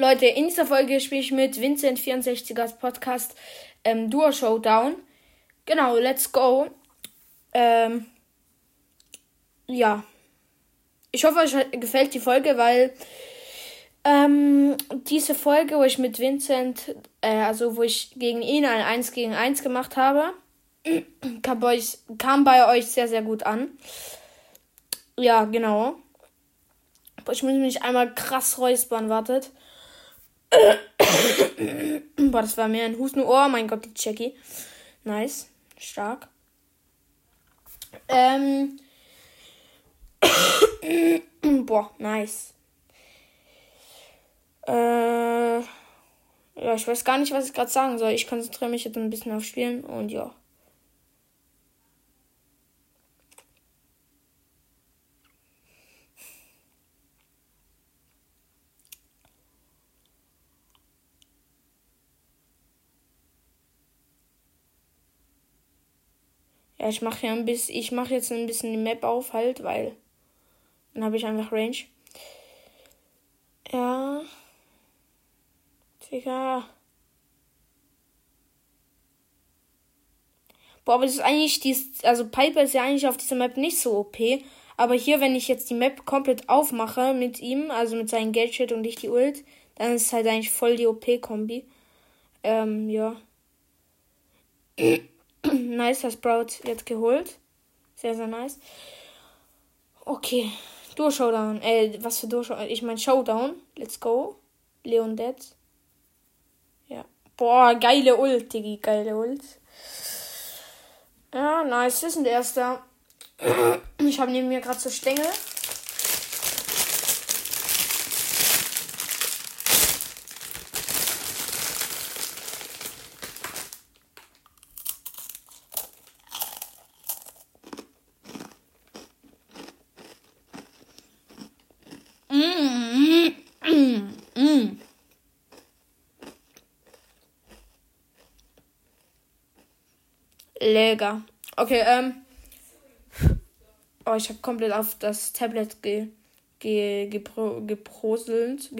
Leute, in dieser Folge spiele ich mit Vincent64ers Podcast ähm, Duo Showdown. Genau, let's go. Ähm, ja. Ich hoffe, euch gefällt die Folge, weil ähm, diese Folge, wo ich mit Vincent, äh, also wo ich gegen ihn ein 1 gegen 1 gemacht habe, kam bei, euch, kam bei euch sehr, sehr gut an. Ja, genau. Ich muss mich einmal krass räuspern, wartet. Boah, das war mehr ein Husten. Oh mein Gott, die Jackie. Nice. Stark. Ähm. Boah, nice. Äh. Ja, ich weiß gar nicht, was ich gerade sagen soll. Ich konzentriere mich jetzt ein bisschen auf Spielen und ja. Ich mache ja ein bisschen, ich mache jetzt ein bisschen die Map auf halt, weil dann habe ich einfach Range. Ja. Digga. Boah, aber das ist eigentlich dies, also Piper ist ja eigentlich auf dieser Map nicht so OP. Aber hier, wenn ich jetzt die Map komplett aufmache mit ihm, also mit seinem Gadget und ich die Ult, dann ist es halt eigentlich voll die OP-Kombi. Ähm, ja. Nice, das Sprout jetzt geholt. Sehr, sehr nice. Okay. Dur Showdown. Äh, was für Dur Showdown? Ich meine Showdown. Let's go. Leon Dead. Ja. Boah, geile Ult, Diggi. Geile Ult. Ja, nice. Das ist ein erster. Ich habe neben mir gerade so Stängel. Lecker. Okay, ähm. Oh, ich habe komplett auf das Tablet ge, ge, gepro, gepröselt.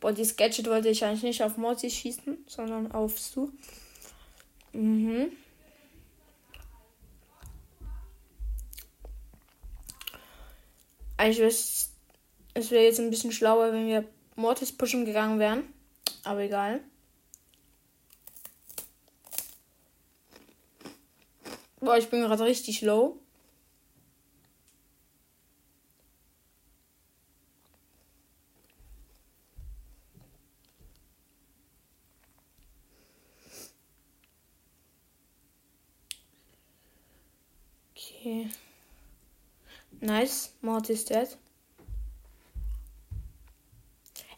Boah, dieses Gadget wollte ich eigentlich nicht auf Morty schießen, sondern auf Stu. Mhm. Eigentlich es wäre jetzt ein bisschen schlauer, wenn wir Mortis pushen gegangen wären. Aber egal. Boah, ich bin gerade richtig low. Okay. Nice. Mortis dead.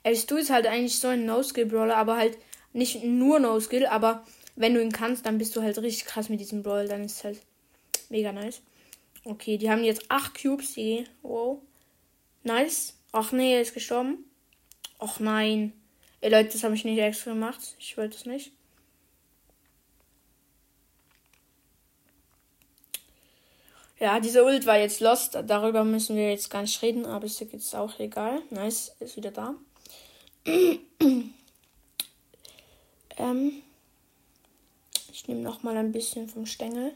Elvis Du ist halt eigentlich so ein No-Skill-Brawler, aber halt nicht nur No-Skill, aber wenn du ihn kannst, dann bist du halt richtig krass mit diesem Brawl. Dann ist es halt mega nice. Okay, die haben jetzt 8 Cubes. Die, wow. Nice. Ach nee, er ist gestorben. Ach nein. Ey Leute, das habe ich nicht extra gemacht. Ich wollte es nicht. Ja, diese Ult war jetzt lost. Darüber müssen wir jetzt gar nicht reden, aber ist jetzt auch egal. Nice, ist wieder da. Ähm. Ich nehme noch mal ein bisschen vom Stängel.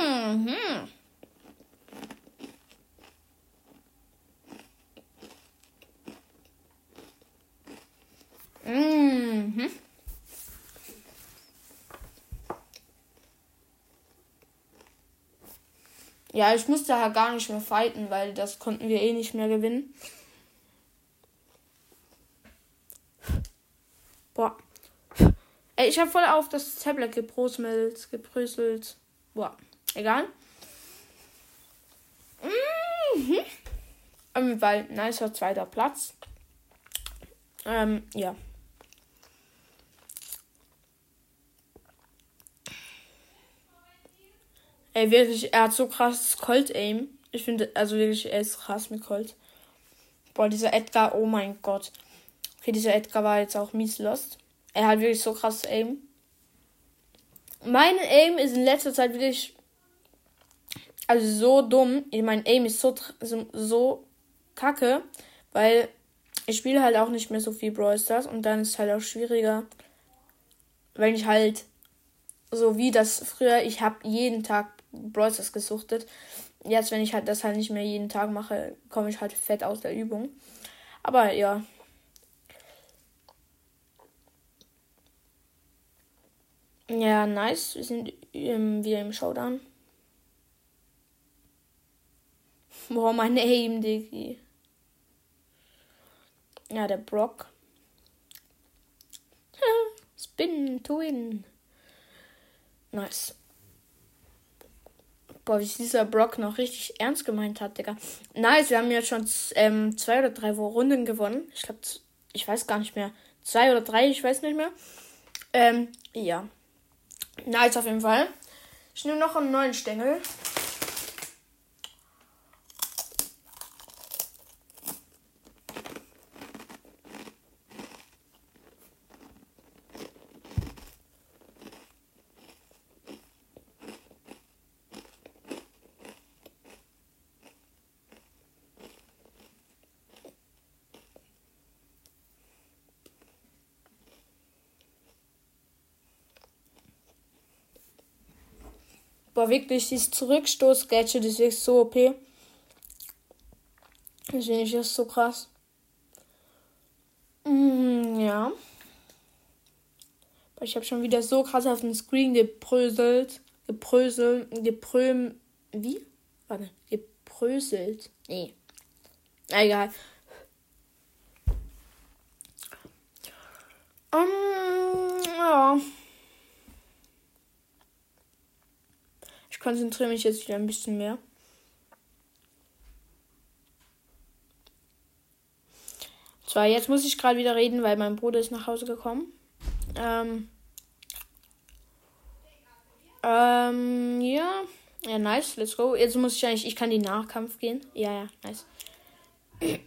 Mhm. Mhm. Ja, ich musste halt gar nicht mehr fighten, weil das konnten wir eh nicht mehr gewinnen. Boah. Ey, ich habe voll auf das Tablet geprosmelt, gepröselt. Boah, egal. Mhm. Ähm, weil nicer zweiter Platz. Ähm, ja. Ey, wirklich, er hat so krasses Colt-Aim. Ich finde, also wirklich, er ist krass mit Colt. Boah, dieser Edgar, oh mein Gott. Okay, dieser Edgar war jetzt auch mies lost. Er hat wirklich so krass Aim. Mein Aim ist in letzter Zeit wirklich Also so dumm. Mein Aim ist so, so, so kacke, weil ich spiele halt auch nicht mehr so viel Brawl Stars und dann ist es halt auch schwieriger, wenn ich halt so wie das früher, ich habe jeden Tag Brawl gesuchtet. Jetzt, wenn ich halt das halt nicht mehr jeden Tag mache, komme ich halt fett aus der Übung. Aber ja. Ja, nice. Wir sind ähm, wieder im Showdown. Boah, mein Aim, Diggi. Ja, der Brock. Spin to win. Nice. Boah, wie dieser Brock noch richtig ernst gemeint hat, Digga. Nice, wir haben jetzt schon ähm, zwei oder drei Runden gewonnen. Ich glaube, ich weiß gar nicht mehr. Zwei oder drei, ich weiß nicht mehr. Ähm, ja. Nice auf jeden Fall. Ich nehme noch einen neuen Stängel. Boah, wirklich, dieses Zurückstoß-Gadget ist wirklich so OP. Das finde ich so krass. Mm, ja. Ich habe schon wieder so krass auf den Screen gepröselt. Gepröselt. Gepröm. Wie? Warte. Gepröselt. Nee. Egal. Um, ja. Konzentriere mich jetzt wieder ein bisschen mehr. Zwar, jetzt muss ich gerade wieder reden, weil mein Bruder ist nach Hause gekommen. Ähm. Ähm, ja. Ja, nice, let's go. Jetzt muss ich eigentlich, ich kann die Nachkampf gehen. Ja, ja, nice.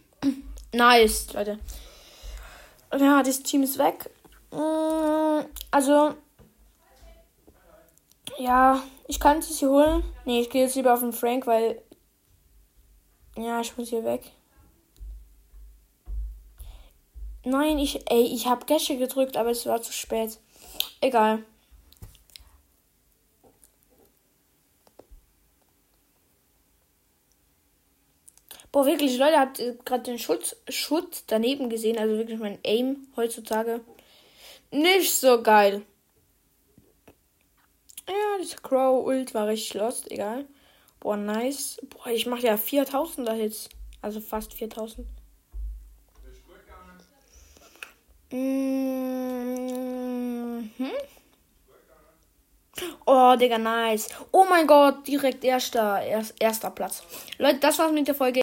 nice, Leute. Ja, das Team ist weg. Mm, also, ja, ich kann es hier holen. Nee, ich gehe jetzt lieber auf den Frank, weil. Ja, ich muss hier weg. Nein, ich. Ey, ich habe Gesche gedrückt, aber es war zu spät. Egal. Boah, wirklich, Leute, habt ihr gerade den Schutz, Schutt daneben gesehen? Also wirklich mein Aim heutzutage. Nicht so geil. Ja, das Crow Ult war richtig lost, egal. Boah, nice. Boah, ich mache ja 4000er Hits. Also fast 4000. Mhm. Oh, Digga, nice. Oh mein Gott, direkt erster, erster Platz. Leute, das war's mit der Folge.